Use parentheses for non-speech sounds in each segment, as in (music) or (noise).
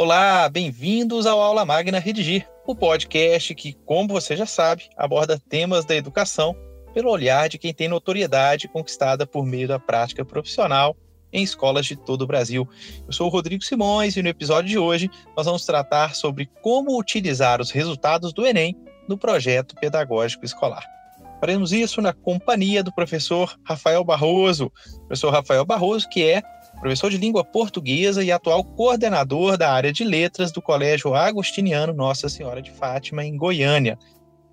Olá, bem-vindos ao Aula Magna Redigir, o podcast que, como você já sabe, aborda temas da educação pelo olhar de quem tem notoriedade conquistada por meio da prática profissional em escolas de todo o Brasil. Eu sou o Rodrigo Simões e no episódio de hoje nós vamos tratar sobre como utilizar os resultados do Enem no projeto pedagógico escolar. Faremos isso na companhia do professor Rafael Barroso. Professor Rafael Barroso, que é professor de língua portuguesa e atual coordenador da área de letras do Colégio Agostiniano Nossa Senhora de Fátima, em Goiânia.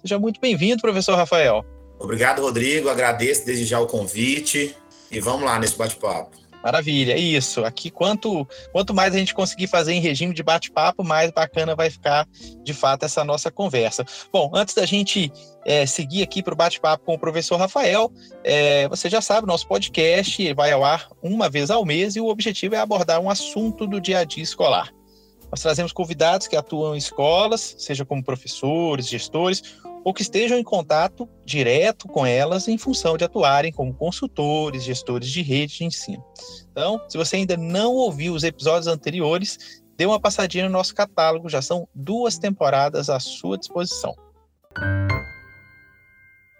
Seja muito bem-vindo, professor Rafael. Obrigado, Rodrigo. Agradeço desde já o convite e vamos lá nesse bate-papo. Maravilha, é isso. Aqui, quanto, quanto mais a gente conseguir fazer em regime de bate-papo, mais bacana vai ficar, de fato, essa nossa conversa. Bom, antes da gente é, seguir aqui para o bate-papo com o professor Rafael, é, você já sabe, nosso podcast vai ao ar uma vez ao mês e o objetivo é abordar um assunto do dia a dia escolar. Nós trazemos convidados que atuam em escolas, seja como professores, gestores ou que estejam em contato direto com elas em função de atuarem como consultores, gestores de rede de ensino. Então, se você ainda não ouviu os episódios anteriores, dê uma passadinha no nosso catálogo, já são duas temporadas à sua disposição.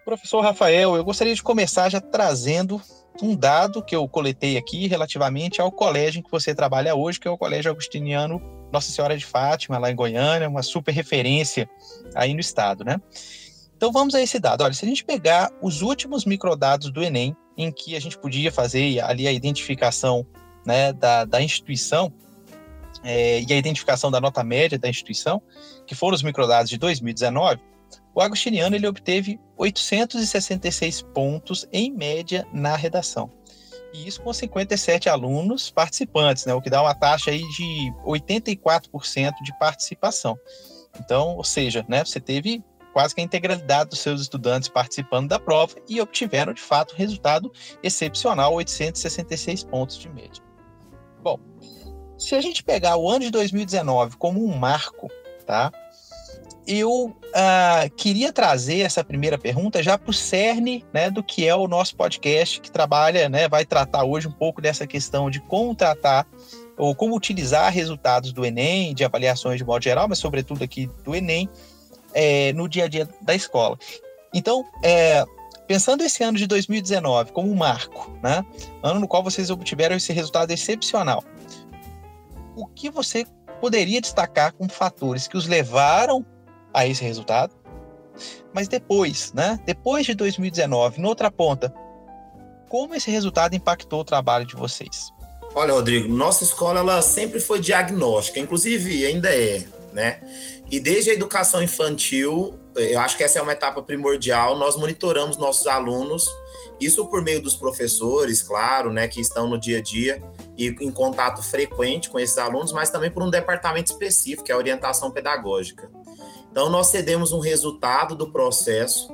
Professor Rafael, eu gostaria de começar já trazendo um dado que eu coletei aqui relativamente ao colégio em que você trabalha hoje, que é o Colégio Agostiniano Nossa Senhora de Fátima, lá em Goiânia, uma super referência aí no estado, né? Então vamos a esse dado. Olha, se a gente pegar os últimos microdados do Enem, em que a gente podia fazer ali a identificação né, da, da instituição é, e a identificação da nota média da instituição, que foram os microdados de 2019, o Agostiniano ele obteve 866 pontos em média na redação. E isso com 57 alunos participantes, né, o que dá uma taxa aí de 84% de participação. Então, ou seja, né, você teve quase que a integralidade dos seus estudantes participando da prova e obtiveram, de fato, um resultado excepcional, 866 pontos de média. Bom, se a gente pegar o ano de 2019 como um marco, tá? Eu uh, queria trazer essa primeira pergunta já para o cerne né, do que é o nosso podcast, que trabalha, né, vai tratar hoje um pouco dessa questão de como tratar ou como utilizar resultados do Enem, de avaliações de modo geral, mas sobretudo aqui do Enem, é, no dia a dia da escola. Então, é, pensando esse ano de 2019 como um marco, né, ano no qual vocês obtiveram esse resultado excepcional, o que você poderia destacar como fatores que os levaram a esse resultado? Mas depois, né, depois de 2019, noutra ponta, como esse resultado impactou o trabalho de vocês? Olha, Rodrigo, nossa escola ela sempre foi diagnóstica, inclusive ainda é né? E desde a educação infantil, eu acho que essa é uma etapa primordial, nós monitoramos nossos alunos, isso por meio dos professores, claro, né, que estão no dia a dia e em contato frequente com esses alunos, mas também por um departamento específico, que é a orientação pedagógica. Então, nós cedemos um resultado do processo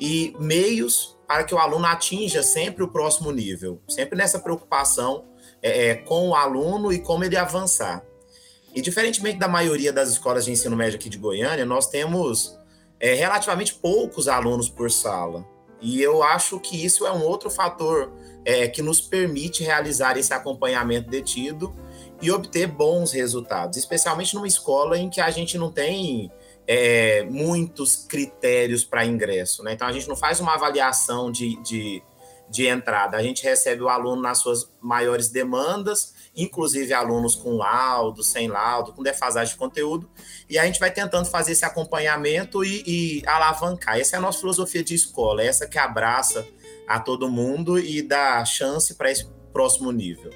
e meios para que o aluno atinja sempre o próximo nível, sempre nessa preocupação é, é com o aluno e como ele avançar. E diferentemente da maioria das escolas de ensino médio aqui de Goiânia, nós temos é, relativamente poucos alunos por sala. E eu acho que isso é um outro fator é, que nos permite realizar esse acompanhamento detido e obter bons resultados, especialmente numa escola em que a gente não tem é, muitos critérios para ingresso. Né? Então, a gente não faz uma avaliação de, de, de entrada, a gente recebe o aluno nas suas maiores demandas inclusive alunos com laudo, sem laudo, com defasagem de conteúdo, e a gente vai tentando fazer esse acompanhamento e, e alavancar. Essa é a nossa filosofia de escola, é essa que abraça a todo mundo e dá chance para esse próximo nível.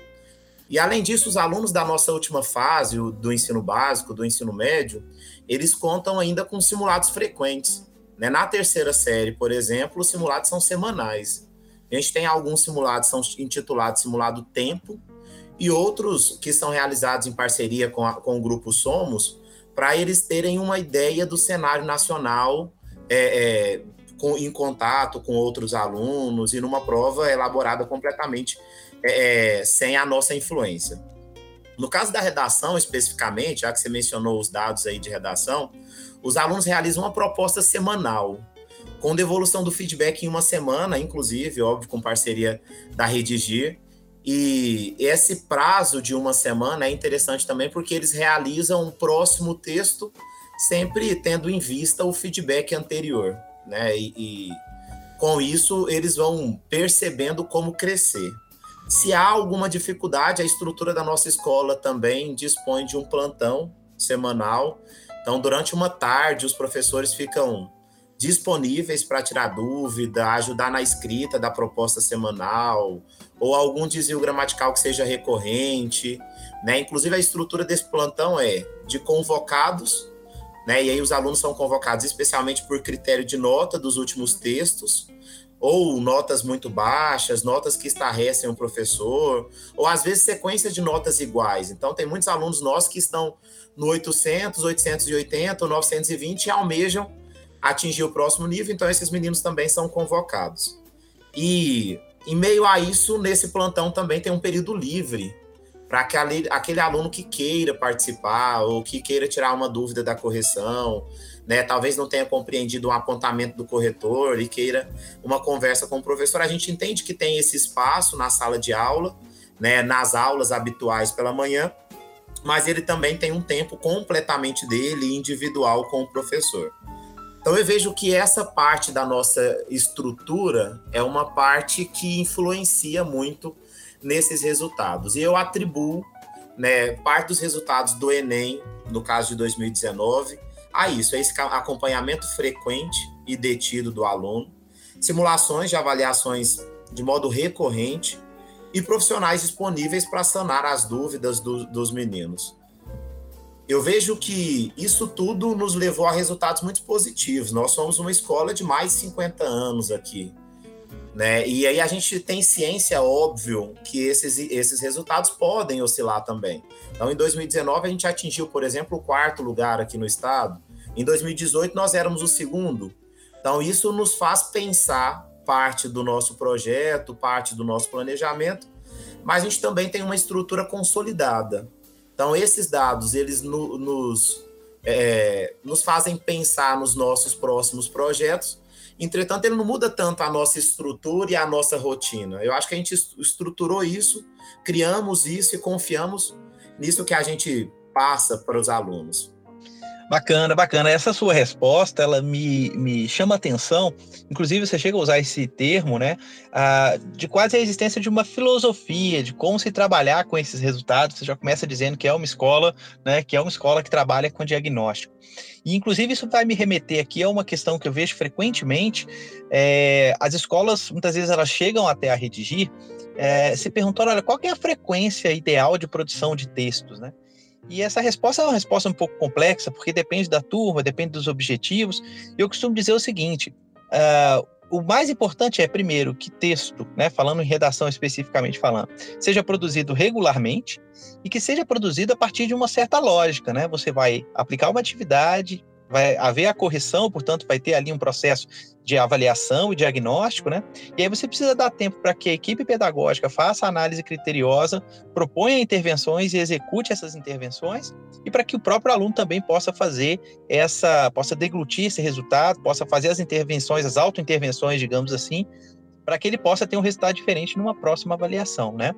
E além disso, os alunos da nossa última fase, do ensino básico, do ensino médio, eles contam ainda com simulados frequentes. Né? Na terceira série, por exemplo, os simulados são semanais. A gente tem alguns simulados, são intitulados Simulado Tempo, e outros que são realizados em parceria com, a, com o Grupo Somos, para eles terem uma ideia do cenário nacional é, é, com, em contato com outros alunos e numa prova elaborada completamente é, é, sem a nossa influência. No caso da redação, especificamente, já que você mencionou os dados aí de redação, os alunos realizam uma proposta semanal, com devolução do feedback em uma semana, inclusive, óbvio, com parceria da Redigir, E esse prazo de uma semana é interessante também porque eles realizam um próximo texto sempre tendo em vista o feedback anterior, né? E, e com isso eles vão percebendo como crescer. Se há alguma dificuldade, a estrutura da nossa escola também dispõe de um plantão semanal. Então, durante uma tarde, os professores ficam disponíveis para tirar dúvida, ajudar na escrita da proposta semanal, ou algum desvio gramatical que seja recorrente. Né? Inclusive, a estrutura desse plantão é de convocados, né? e aí os alunos são convocados especialmente por critério de nota dos últimos textos, ou notas muito baixas, notas que estarrecem o professor, ou às vezes sequência de notas iguais. Então, tem muitos alunos nossos que estão no 800, 880, 920 e almejam atingir o próximo nível, então esses meninos também são convocados. E em meio a isso, nesse plantão também tem um período livre para aquele, aquele aluno que queira participar ou que queira tirar uma dúvida da correção, né? Talvez não tenha compreendido um apontamento do corretor e queira uma conversa com o professor. A gente entende que tem esse espaço na sala de aula, né? Nas aulas habituais pela manhã, mas ele também tem um tempo completamente dele, individual com o professor. Então eu vejo que essa parte da nossa estrutura é uma parte que influencia muito nesses resultados. E eu atribuo né, parte dos resultados do Enem, no caso de 2019, a isso, a esse acompanhamento frequente e detido do aluno, simulações de avaliações de modo recorrente e profissionais disponíveis para sanar as dúvidas do, dos meninos. Eu vejo que isso tudo nos levou a resultados muito positivos. Nós somos uma escola de mais de 50 anos aqui. Né? E aí a gente tem ciência, óbvio, que esses, esses resultados podem oscilar também. Então, em 2019, a gente atingiu, por exemplo, o quarto lugar aqui no estado. Em 2018, nós éramos o segundo. Então, isso nos faz pensar parte do nosso projeto, parte do nosso planejamento, mas a gente também tem uma estrutura consolidada. Então, esses dados, eles no, nos, é, nos fazem pensar nos nossos próximos projetos, Entretanto, ele não muda tanto a nossa estrutura e a nossa rotina. Eu acho que a gente estruturou isso, criamos isso e confiamos nisso que a gente passa para os alunos. Bacana, bacana. Essa sua resposta, ela me, me chama atenção. Inclusive, você chega a usar esse termo, né? Ah, de quase a existência de uma filosofia, de como se trabalhar com esses resultados. Você já começa dizendo que é uma escola, né? Que é uma escola que trabalha com diagnóstico. E, inclusive, isso vai me remeter aqui a uma questão que eu vejo frequentemente. É, as escolas, muitas vezes, elas chegam até a redigir, é, se perguntando, olha, qual é a frequência ideal de produção de textos, né? E essa resposta é uma resposta um pouco complexa, porque depende da turma, depende dos objetivos. Eu costumo dizer o seguinte: uh, o mais importante é, primeiro, que texto, né, falando em redação especificamente falando, seja produzido regularmente e que seja produzido a partir de uma certa lógica. Né? Você vai aplicar uma atividade, vai haver a correção, portanto, vai ter ali um processo de avaliação e diagnóstico, né? E aí você precisa dar tempo para que a equipe pedagógica faça a análise criteriosa, proponha intervenções e execute essas intervenções, e para que o próprio aluno também possa fazer essa, possa deglutir esse resultado, possa fazer as intervenções, as autointervenções, digamos assim, para que ele possa ter um resultado diferente numa próxima avaliação, né?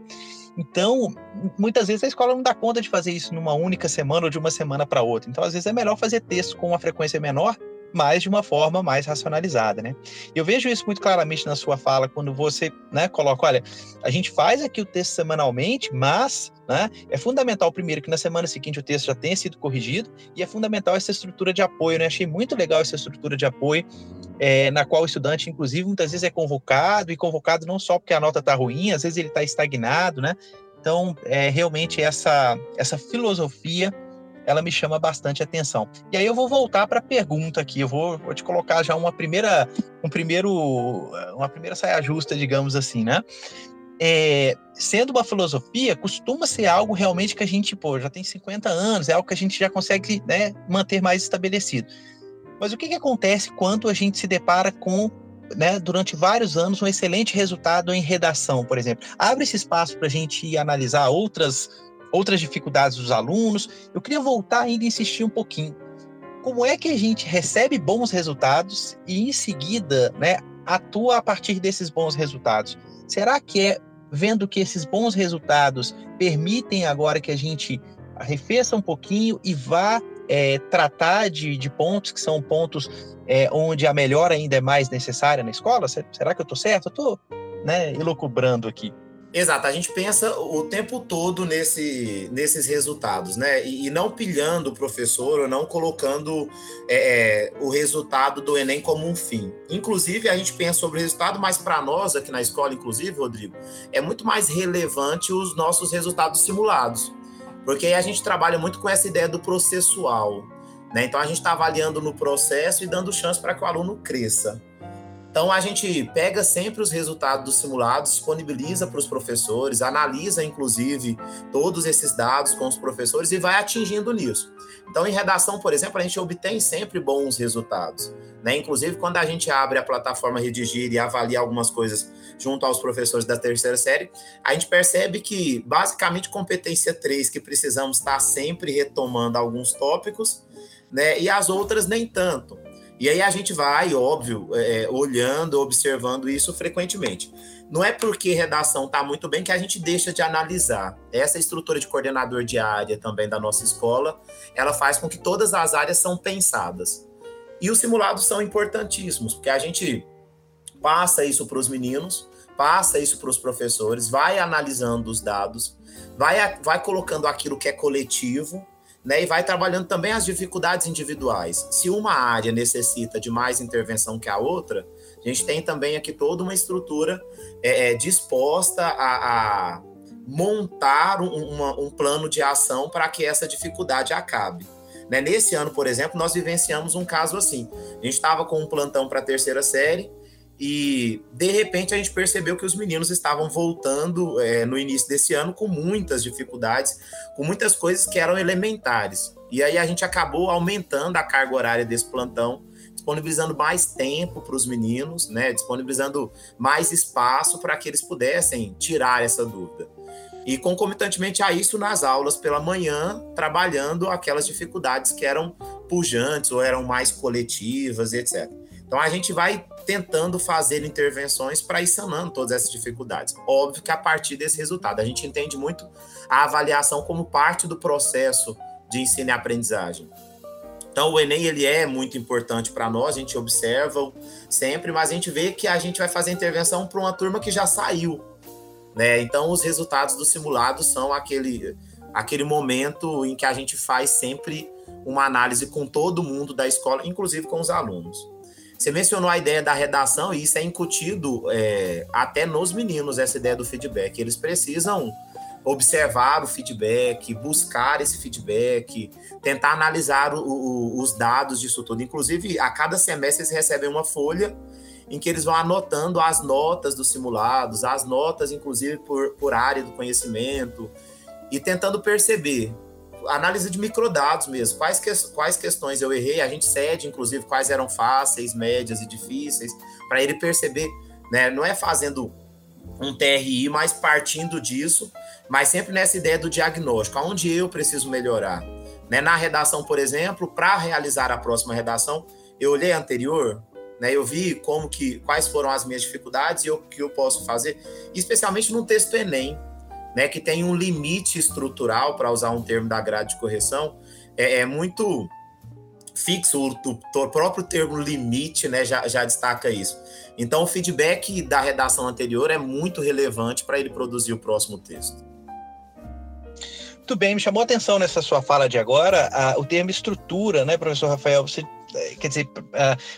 Então, muitas vezes a escola não dá conta de fazer isso numa única semana ou de uma semana para outra. Então, às vezes é melhor fazer texto com uma frequência menor, mas de uma forma mais racionalizada, né? Eu vejo isso muito claramente na sua fala quando você, né, coloca, olha, a gente faz aqui o texto semanalmente, mas, né, é fundamental primeiro que na semana seguinte o texto já tenha sido corrigido e é fundamental essa estrutura de apoio, né? Achei muito legal essa estrutura de apoio é, na qual o estudante, inclusive, muitas vezes é convocado, e convocado não só porque a nota está ruim, às vezes ele está estagnado, né? Então, é realmente essa, essa filosofia, ela me chama bastante atenção. E aí eu vou voltar para a pergunta aqui, eu vou, vou, te colocar já uma primeira, um primeiro, uma primeira saia justa, digamos assim, né? É, sendo uma filosofia, costuma ser algo realmente que a gente, pô, já tem 50 anos, é algo que a gente já consegue né, manter mais estabelecido. Mas o que, que acontece quando a gente se depara com, né, durante vários anos, um excelente resultado em redação, por exemplo? Abre esse espaço para a gente analisar outras, outras dificuldades dos alunos. Eu queria voltar ainda e insistir um pouquinho. Como é que a gente recebe bons resultados e, em seguida, né, atua a partir desses bons resultados? Será que é vendo que esses bons resultados permitem agora que a gente arrefeça um pouquinho e vá é, tratar de, de, pontos que são pontos é, onde a melhora ainda é mais necessária na escola? Será que eu estou certo? Eu estou né, elocubrando aqui. Exato, a gente pensa o tempo todo nesse, nesses resultados, né? E, e não pilhando o professor ou não colocando é, é, o resultado do Enem como um fim. Inclusive, a gente pensa sobre o resultado, mas para nós aqui na escola, inclusive, Rodrigo, é muito mais relevante os nossos resultados simulados. Porque a gente trabalha muito com essa ideia do processual. Né? Então a gente está avaliando no processo e dando chance para que o aluno cresça. Então a gente pega sempre os resultados dos simulados, disponibiliza para os professores, analisa inclusive todos esses dados com os professores e vai atingindo nisso. Então em redação, por exemplo, a gente obtém sempre bons resultados. Né? Inclusive quando a gente abre a plataforma Redigir e avalia algumas coisas junto aos professores da terceira série, a gente percebe que basicamente competência 3 que precisamos estar sempre retomando alguns tópicos, né? E as outras nem tanto. E aí a gente vai, óbvio, é, olhando, observando isso frequentemente. Não é porque redação está muito bem que a gente deixa de analisar. Essa estrutura de coordenador de área também da nossa escola, ela faz com que todas as áreas são pensadas. E os simulados são importantíssimos, porque a gente passa isso para os meninos, passa isso para os professores, vai analisando os dados, vai, vai colocando aquilo que é coletivo né, e vai trabalhando também as dificuldades individuais. Se uma área necessita de mais intervenção que a outra, a gente tem também aqui toda uma estrutura é, é, disposta a, a montar um, uma, um, plano de ação para que essa dificuldade acabe. Né? Nesse ano, por exemplo, nós vivenciamos um caso assim. A gente estava com um plantão para a terceira série e de repente a gente percebeu que os meninos estavam voltando é, no início desse ano com muitas dificuldades, com muitas coisas que eram elementares. E aí a gente acabou aumentando a carga horária desse plantão, disponibilizando mais tempo para os meninos, né, disponibilizando mais espaço para que eles pudessem tirar essa dúvida. E concomitantemente a isso, nas aulas pela manhã, trabalhando aquelas dificuldades que eram pujantes ou eram mais coletivas, etc. Então a gente vai tentando fazer intervenções para ir sanando todas essas dificuldades. Óbvio que a partir desse resultado, a gente entende muito a avaliação como parte do processo de ensino e aprendizagem. Então o Enem ele é muito importante para nós, a gente observa sempre, mas a gente vê que a gente vai fazer intervenção para uma turma que já saiu, né? Então os resultados do simulado são aquele aquele momento em que a gente faz sempre uma análise com todo mundo da escola, inclusive com os alunos. Você mencionou a ideia da redação, e isso é incutido é, até nos meninos, essa ideia do feedback. Eles precisam observar o feedback, buscar esse feedback, tentar analisar o, o, os dados disso tudo. Inclusive, a cada semestre eles recebem uma folha em que eles vão anotando as notas dos simulados, as notas, inclusive, por, por área do conhecimento, e tentando perceber análise de microdados mesmo. Quais, que, quais questões eu errei? A gente cede, inclusive, quais eram fáceis, médias e difíceis, para ele perceber, né? Não é fazendo um TRI, mas partindo disso, mas sempre nessa ideia do diagnóstico, aonde eu preciso melhorar. Né? Na redação, por exemplo, para realizar a próxima redação, eu olhei a anterior, né? Eu vi como que quais foram as minhas dificuldades e o que eu posso fazer, especialmente no texto Enem, né, que tem um limite estrutural, para usar um termo da grade de correção, é, é muito fixo, o, o, próprio termo limite né, já, já destaca isso. Então, o feedback da redação anterior é muito relevante para ele produzir o próximo texto. Muito bem, me chamou a atenção nessa sua fala de agora a, o termo estrutura, né, professor Rafael? Você, é, quer dizer,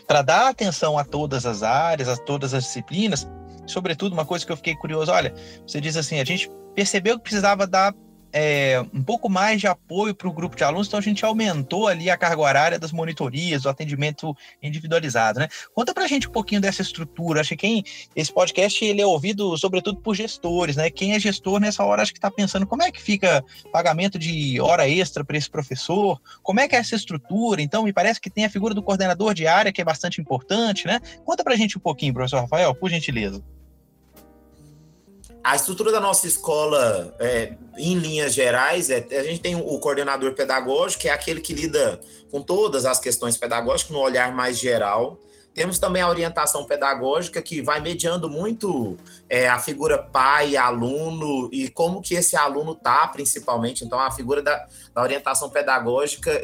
para dar atenção a todas as áreas, a todas as disciplinas, sobretudo uma coisa que eu fiquei curioso, olha, você diz assim, a gente percebeu que precisava dar é, um pouco mais de apoio para o grupo de alunos, então a gente aumentou ali a carga horária das monitorias, do atendimento individualizado, né? Conta para a gente um pouquinho dessa estrutura. Acho que quem esse podcast ele é ouvido sobretudo por gestores, né? Quem é gestor nessa hora acho que está pensando como é que fica pagamento de hora extra para esse professor, como é que é essa estrutura. Então me parece que tem a figura do coordenador de área que é bastante importante, né? Conta para a gente um pouquinho, professor Rafael, por gentileza. A estrutura da nossa escola, é, em linhas gerais, é, a gente tem o coordenador pedagógico, que é aquele que lida com todas as questões pedagógicas no olhar mais geral. Temos também a orientação pedagógica, que vai mediando muito é, a figura pai, aluno, e como que esse aluno está, principalmente. Então, a figura da, da orientação pedagógica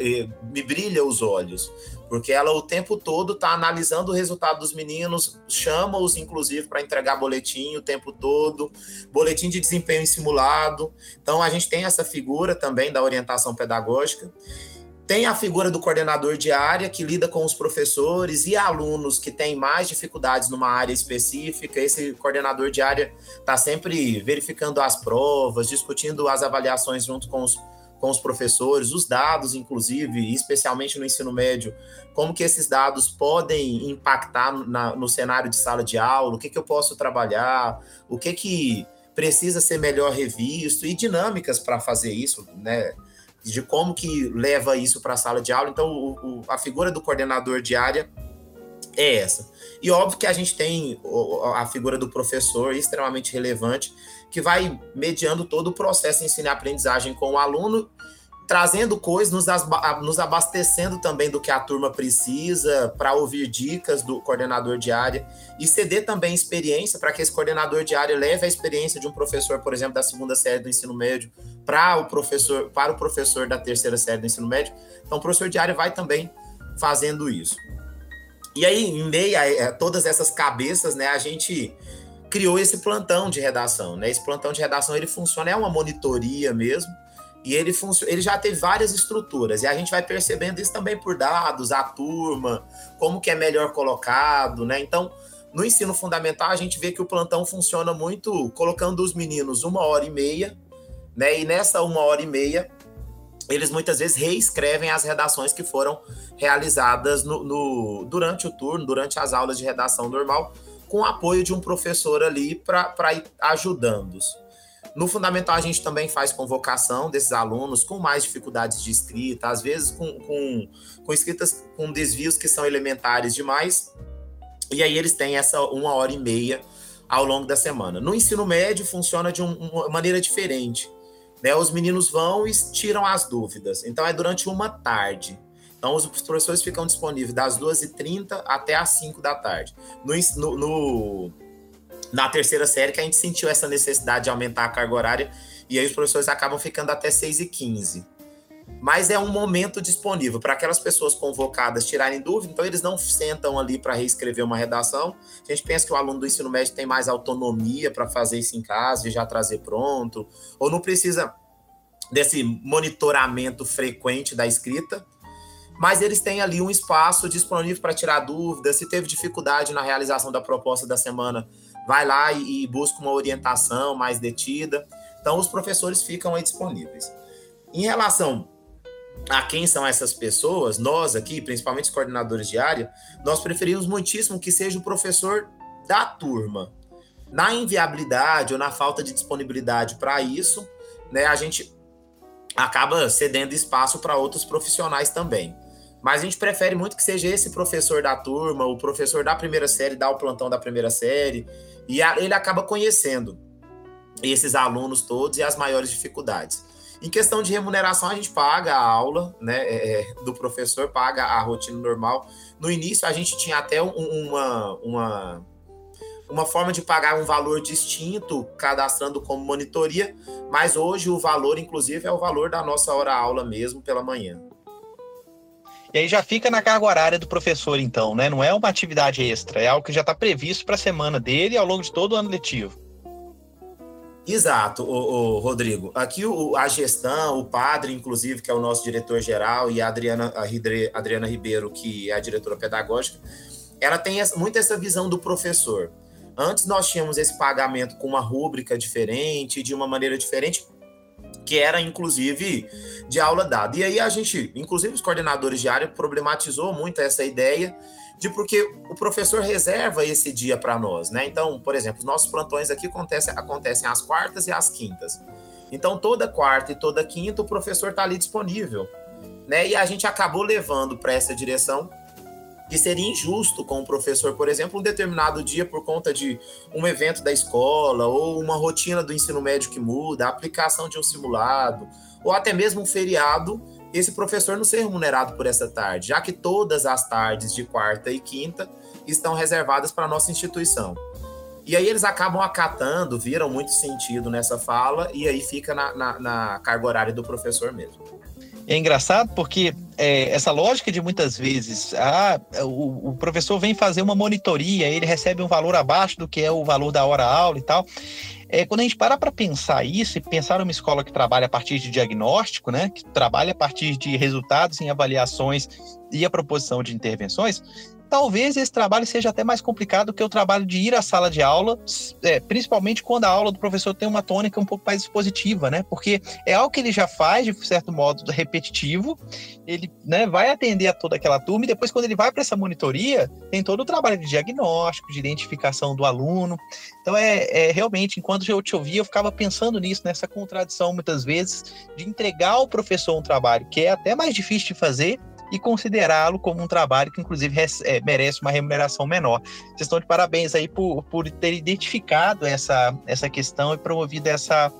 me brilha os olhos, porque ela o tempo todo está analisando o resultado dos meninos, chama-os, inclusive, para entregar boletim o tempo todo, boletim de desempenho em simulado. Então, a gente tem essa figura também da orientação pedagógica. Tem a figura do coordenador de área, que lida com os professores e alunos que têm mais dificuldades numa área específica. Esse coordenador de área está sempre verificando as provas, discutindo as avaliações junto com os, com os professores, os dados, inclusive, especialmente no ensino médio, como que esses dados podem impactar na, no cenário de sala de aula, o que, que eu posso trabalhar, o que, que precisa ser melhor revisto e dinâmicas para fazer isso, né? De como que leva isso para a sala de aula. Então, o, o, a figura do coordenador de área é essa. E óbvio que a gente tem a figura do professor extremamente relevante, que vai mediando todo o processo de ensino e aprendizagem com o aluno trazendo coisas, nos, nos abastecendo também do que a turma precisa para ouvir dicas do coordenador de área e ceder também experiência para que esse coordenador de área leve a experiência de um professor, por exemplo, da segunda série do ensino médio para o professor, para o professor da terceira série do ensino médio. Então, o professor de área vai também fazendo isso. E aí, em meio a todas essas cabeças, né, a gente criou esse plantão de redação, né? Esse plantão de redação ele funciona é uma monitoria mesmo e ele, ele já teve várias estruturas, e a gente vai percebendo isso também por dados, a turma, como que é melhor colocado, né? Então, no ensino fundamental, a gente vê que o plantão funciona muito colocando os meninos uma hora e meia, né? E nessa uma hora e meia, eles muitas vezes reescrevem as redações que foram realizadas no, no durante o turno, durante as aulas de redação normal, com o apoio de um professor ali para ir ajudando-os. No fundamental, a gente também faz convocação desses alunos com mais dificuldades de escrita, às vezes com, com, com escritas com desvios que são elementares demais, e aí eles têm essa uma hora e meia ao longo da semana. No ensino médio, funciona de um, uma maneira diferente. Né? Os meninos vão e tiram as dúvidas. Então, é durante uma tarde. Então, os professores ficam disponíveis das 2h30 até as 5 da tarde. No, no, na terceira série que a gente sentiu essa necessidade de aumentar a carga horária e aí os professores acabam ficando até 6 e 15 mas é um momento disponível para aquelas pessoas convocadas tirarem dúvida, então eles não sentam ali para reescrever uma redação. A gente pensa que o aluno do ensino médio tem mais autonomia para fazer isso em casa e já trazer pronto, ou não precisa desse monitoramento frequente da escrita, mas eles têm ali um espaço disponível para tirar dúvidas. Se teve dificuldade na realização da proposta da semana, vai lá e, e busca uma orientação mais detida. Então, os professores ficam aí disponíveis. Em relação a quem são essas pessoas, nós aqui, principalmente os coordenadores de área, nós preferimos muitíssimo que seja o professor da turma. Na inviabilidade ou na falta de disponibilidade para isso, né, a gente acaba cedendo espaço para outros profissionais também. Mas a gente prefere muito que seja esse professor da turma, o professor da primeira série, dá o plantão da primeira série, e a, ele acaba conhecendo esses alunos todos e as maiores dificuldades. Em questão de remuneração, a gente paga a aula né, é, é do professor, paga a rotina normal. No início, a gente tinha até um, uma, uma, uma forma de pagar um valor distinto, cadastrando como monitoria, mas hoje o valor, inclusive, é o valor da nossa hora-aula mesmo pela manhã. E aí já fica na carga horária do professor, então, né? Não é uma atividade extra, é algo que já está previsto para a semana dele ao longo de todo o ano letivo. Exato, o, Rodrigo. Aqui o, a gestão, o padre, inclusive, que é o nosso diretor-geral, e a Adriana, a Adriana Ribeiro, que é a diretora pedagógica, ela tem muito essa visão do professor. Antes nós tínhamos esse pagamento com uma rúbrica diferente, de uma maneira diferente, que era inclusive de aula dada. E aí a gente, inclusive os coordenadores de área, problematizou muito essa ideia de porque o professor reserva esse dia para nós, né? Então, por exemplo, os nossos plantões aqui acontecem, acontecem às quartas e às quintas. Então, toda quarta e toda quinta o professor está ali disponível, né? E a gente acabou levando para essa direção que seria injusto com o professor, por exemplo, um determinado dia por conta de um evento da escola ou uma rotina do ensino médio que muda, a aplicação de um simulado, ou até mesmo um feriado, esse professor não ser remunerado por essa tarde, já que todas as tardes de quarta e quinta estão reservadas para a nossa instituição. E aí eles acabam acatando, viram muito sentido nessa fala, e aí fica na, na, na carga horária do professor mesmo. É engraçado porque é, essa lógica de muitas vezes, ah, o, o, professor vem fazer uma monitoria, ele recebe um valor abaixo do que é o valor da hora-aula e tal. É, quando a gente para para pensar isso e pensar numa escola que trabalha a partir de diagnóstico, né, que trabalha a partir de resultados em avaliações e a proposição de intervenções, talvez esse trabalho seja até mais complicado que o trabalho de ir à sala de aula, é, principalmente quando a aula do professor tem uma tônica um pouco mais expositiva, né? Porque é algo que ele já faz de certo modo repetitivo, ele né, vai atender a toda aquela turma e depois quando ele vai para essa monitoria, tem todo o trabalho de diagnóstico, de identificação do aluno. Então é, é realmente, enquanto eu te ouvia, eu ficava pensando nisso, nessa contradição muitas vezes de entregar ao professor um trabalho que é até mais difícil de fazer, e considerá-lo como um trabalho que, inclusive, é, merece uma remuneração menor. Vocês estão de parabéns aí por, por ter identificado essa, essa questão e promovido essa,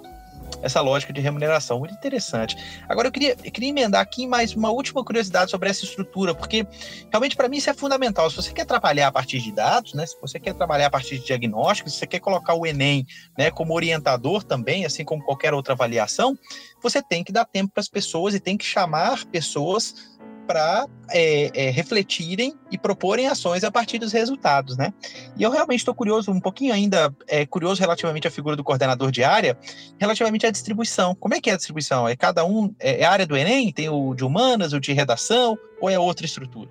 essa lógica de remuneração. Muito interessante. Agora, eu queria, eu queria emendar aqui mais uma última curiosidade sobre essa estrutura, porque realmente para mim isso é fundamental. Se você quer trabalhar a partir de dados, né, se você quer trabalhar a partir de diagnósticos, se você quer colocar o Enem né, como orientador também, assim como qualquer outra avaliação, você tem que dar tempo para as pessoas e tem que chamar pessoas para é, é, refletirem e proporem ações a partir dos resultados, né? E eu realmente estou curioso, um pouquinho ainda é, curioso relativamente à figura do coordenador de área, relativamente à distribuição. Como é que é a distribuição? É cada um, é, é a área do Enem? Tem o de humanas, o de redação, ou é outra estrutura?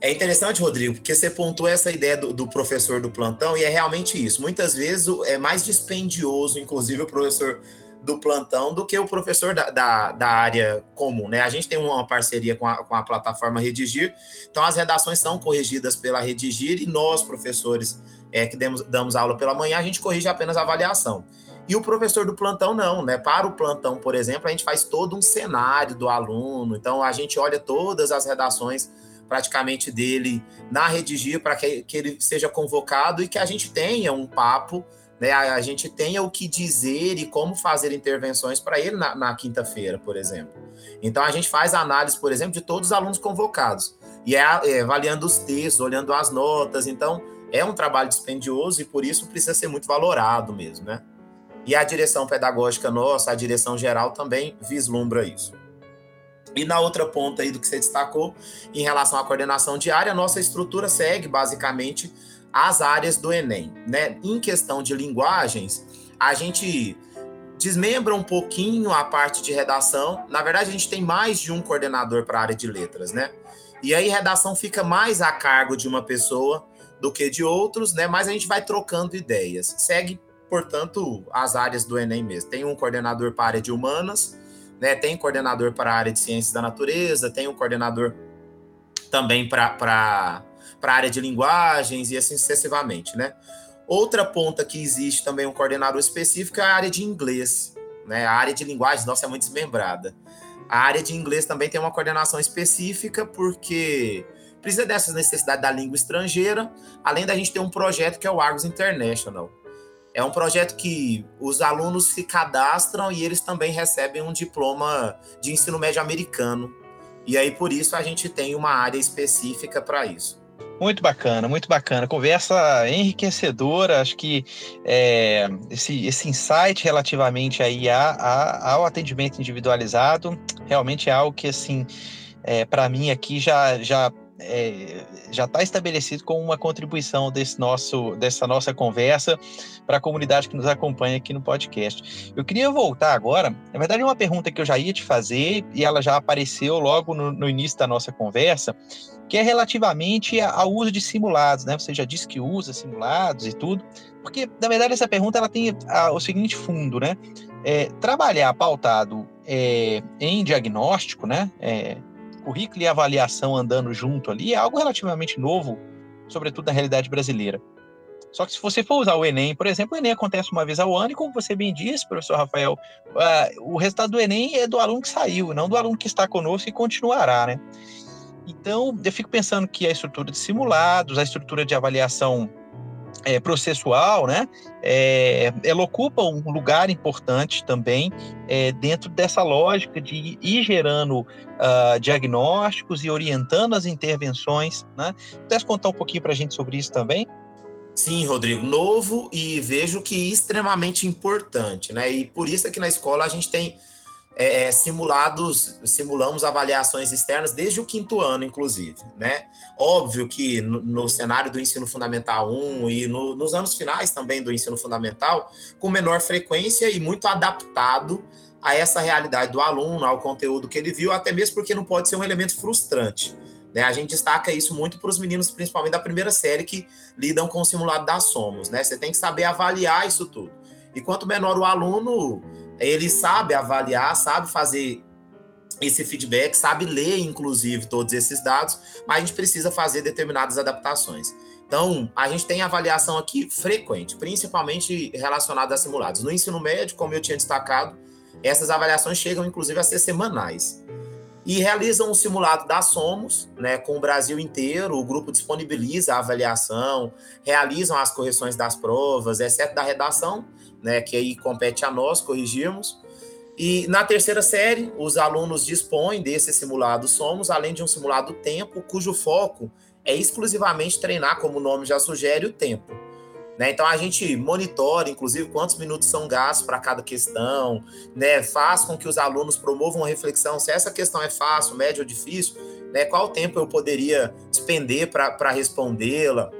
É interessante, Rodrigo, porque você pontuou essa ideia do, do, professor do plantão e é realmente isso. Muitas vezes é mais dispendioso, inclusive, o professor do plantão do que o professor da, da, da, área comum, né? A gente tem uma parceria com a, com a plataforma Redigir, então as redações são corrigidas pela Redigir e nós, professores é, que demos, damos aula pela manhã, a gente corrige apenas a avaliação. E o professor do plantão não, né? Para o plantão, por exemplo, a gente faz todo um cenário do aluno, então a gente olha todas as redações praticamente dele na Redigir para que, que ele seja convocado e que a gente tenha um papo né, a, a, gente tenha o que dizer e como fazer intervenções para ele na, na quinta-feira, por exemplo. Então, a gente faz análise, por exemplo, de todos os alunos convocados, e é, é, avaliando os textos, olhando as notas. Então, é um trabalho dispendioso e, por isso, precisa ser muito valorado mesmo, né? E a direção pedagógica nossa, a direção geral também vislumbra isso. E na outra ponta aí do que você destacou, em relação à coordenação diária, a nossa estrutura segue basicamente as áreas do Enem. Né? Em questão de linguagens, a gente desmembra um pouquinho a parte de redação. Na verdade, a gente tem mais de um coordenador para a área de letras, né? E aí redação fica mais a cargo de uma pessoa do que de outros, né? Mas a gente vai trocando ideias. Segue, portanto, as áreas do Enem mesmo. Tem um coordenador para a área de humanas, né? Tem coordenador para a área de ciências da natureza, tem um coordenador também para para a área de linguagens e assim sucessivamente, né? Outra ponta que existe também um coordenador específico é a área de inglês, né? A área de linguagens, nossa, é muito desmembrada. A área de inglês também tem uma coordenação específica porque precisa dessas necessidades da língua estrangeira, além da gente ter um projeto que é o Argos International. É um projeto que os alunos se cadastram e eles também recebem um diploma de ensino médio americano. E aí, por isso, a gente tem uma área específica para isso. Muito bacana, muito bacana. Conversa enriquecedora. Acho que é, esse, esse insight relativamente aí a, a, ao atendimento individualizado realmente é algo que, assim, é, para mim aqui já, já é, já está estabelecido como uma contribuição desse nosso, dessa nossa conversa para a comunidade que nos acompanha aqui no podcast. Eu queria voltar agora, na verdade, é uma pergunta que eu já ia te fazer e ela já apareceu logo no, no início da nossa conversa, que é relativamente ao uso de simulados, né? Você já disse que usa simulados e tudo, porque na verdade essa pergunta ela tem a, o seguinte fundo, né? É, trabalhar pautado é, em diagnóstico, né? É, currículo e avaliação andando junto ali é algo relativamente novo, sobretudo na realidade brasileira. Só que se você for usar o Enem, por exemplo, o Enem acontece uma vez ao ano, e como você bem disse, professor Rafael, uh, o resultado do Enem é do aluno que saiu, não do aluno que está conosco e continuará, né? Então, eu fico pensando que a estrutura de simulados, a estrutura de avaliação é, processual, né, é, ela ocupa um lugar importante também é, dentro dessa lógica de ir gerando uh, diagnósticos e orientando as intervenções. Né? Pudesse contar um pouquinho para a gente sobre isso também? Sim, Rodrigo, novo e vejo que extremamente importante, né? E por isso aqui na escola a gente tem é, é, simulados, simulamos avaliações externas desde o quinto ano, inclusive, né? Óbvio que no, no cenário do ensino fundamental 1 e no, nos anos finais também do ensino fundamental, com menor frequência e muito adaptado a essa realidade do aluno, ao conteúdo que ele viu, até mesmo porque não pode ser um elemento frustrante. Né? A gente destaca isso muito para os meninos, principalmente da primeira série, que lidam com o simulado das somos. Né? Você tem que saber avaliar isso tudo. E quanto menor o aluno, ele sabe avaliar, sabe fazer esse feedback, sabe ler, inclusive, todos esses dados, mas a gente precisa fazer determinadas adaptações. Então, a gente tem avaliação aqui frequente, principalmente relacionada a simulados. No ensino médio, como eu tinha destacado, essas avaliações chegam, inclusive, a ser semanais. E realizam um simulado da Somos, né, com o Brasil inteiro. O grupo disponibiliza a avaliação, realizam as correções das provas, exceto da redação, né, que aí compete a nós corrigirmos. E na terceira série, os alunos dispõem desse simulado Somos, além de um simulado Tempo, cujo foco é exclusivamente treinar, como o nome já sugere, o tempo. Né? Então a gente monitora, inclusive, quantos minutos são gastos para cada questão, né? faz com que os alunos promovam uma reflexão se essa questão é fácil, média ou difícil, né? qual tempo eu poderia despender para respondê-la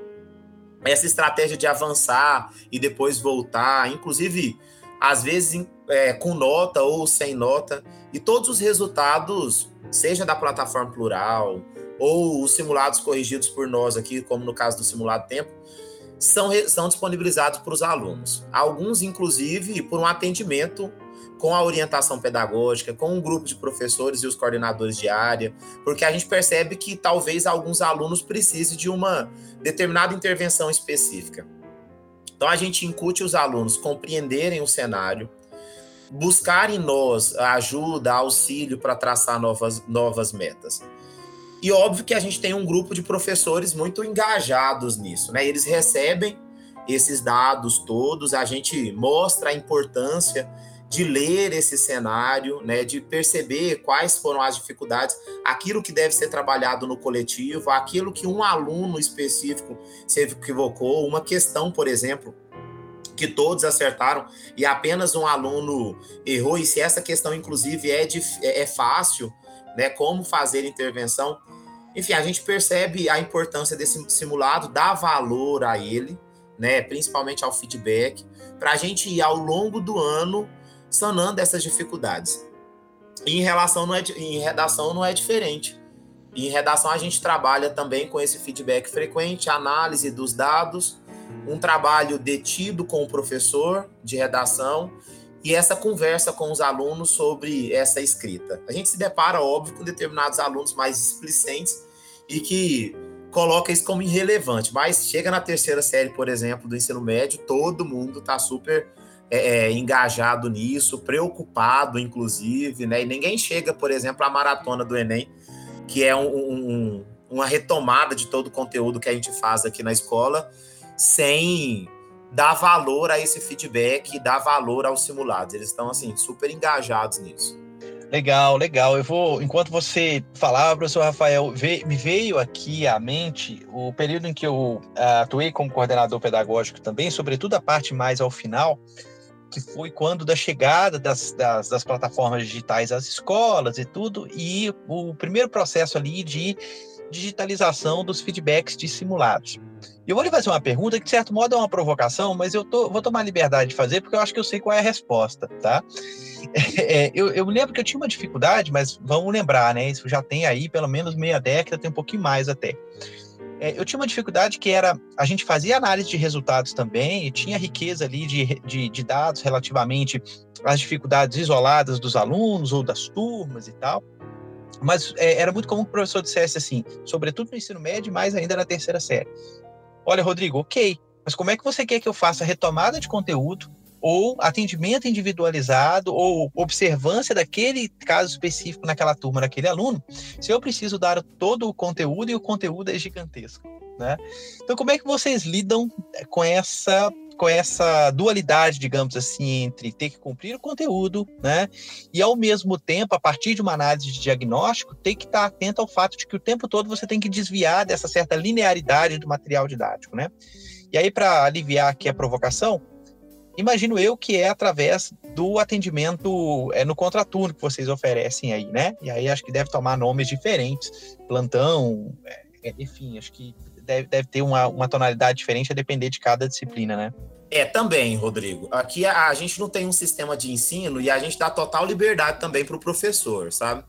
essa estratégia de avançar e depois voltar, inclusive, às vezes é, com nota ou sem nota, e todos os resultados, seja da plataforma plural ou os simulados corrigidos por nós aqui, como no caso do simulado tempo, são, são disponibilizados para os alunos. Alguns, inclusive, por um atendimento com a orientação pedagógica, com um grupo de professores e os coordenadores de área, porque a gente percebe que talvez alguns alunos precisem de uma determinada intervenção específica. Então a gente incute os alunos compreenderem o cenário, buscar em nós ajuda, auxílio para traçar novas, novas metas. E óbvio que a gente tem um grupo de professores muito engajados nisso, né? Eles recebem esses dados todos, a gente mostra a importância de ler esse cenário, né, de perceber quais foram as dificuldades, aquilo que deve ser trabalhado no coletivo, aquilo que um aluno específico se equivocou, uma questão, por exemplo, que todos acertaram e apenas um aluno errou, e se essa questão, inclusive, é, de, é, é fácil, né, como fazer intervenção. Enfim, a gente percebe a importância desse simulado, dá valor a ele, né, principalmente ao feedback, para a gente ir ao longo do ano sanando essas dificuldades. E em relação não é, em redação não é diferente. em redação a gente trabalha também com esse feedback frequente, análise dos dados, um trabalho detido com o professor de redação e essa conversa com os alunos sobre essa escrita. A gente se depara, óbvio, com determinados alunos mais explicentes e que coloca isso como irrelevante, mas chega na terceira série, por exemplo, do ensino médio, todo mundo está super é, é, engajado nisso, preocupado, inclusive, né? E ninguém chega, por exemplo, à maratona do Enem, que é um, um, uma retomada de todo o conteúdo que a gente faz aqui na escola, sem dar valor a esse feedback dar valor aos simulados. Eles estão, assim, super engajados nisso. Legal, legal. Eu vou, enquanto você falava, professor Rafael, me veio aqui à mente o período em que eu ah, atuei como coordenador pedagógico também, sobretudo a parte mais ao final, que foi quando da chegada das, das, das, plataformas digitais às escolas e tudo, e o primeiro processo ali de digitalização dos feedbacks de simulados. Eu vou lhe fazer uma pergunta que, de certo modo, é uma provocação, mas eu tô, vou tomar liberdade de fazer porque eu acho que eu sei qual é a resposta, tá? (laughs) É, eu, eu lembro que eu tinha uma dificuldade, mas vamos lembrar, né? Isso já tem aí pelo menos meia década, tem um pouquinho mais até eu tinha uma dificuldade que era a gente fazia análise de resultados também e tinha riqueza ali de, de, de dados relativamente às dificuldades isoladas dos alunos ou das turmas e tal. Mas é, era muito comum que o professor dissesse assim, sobretudo no ensino médio, mais ainda na terceira série. Olha, Rodrigo, ok, mas como é que você quer que eu faça retomada de conteúdo ou atendimento individualizado, ou observância daquele caso específico naquela turma, naquele aluno, se eu preciso dar todo o conteúdo e o conteúdo é gigantesco. né? Então, como é que vocês lidam com essa com essa dualidade, digamos assim, entre ter que cumprir o conteúdo, né? E ao mesmo tempo, a partir de uma análise de diagnóstico, ter que estar atento ao fato de que o tempo todo você tem que desviar dessa certa linearidade do material didático, né? E aí, para aliviar aqui a provocação, imagino eu que é através do atendimento é, no contraturno que vocês oferecem aí, né? E aí acho que deve tomar nomes diferentes, plantão, é, enfim, acho que deve, deve ter uma, uma tonalidade diferente a depender de cada disciplina, né? É, também, Rodrigo. Aqui a, a, gente não tem um sistema de ensino e a gente dá total liberdade também para o professor, sabe?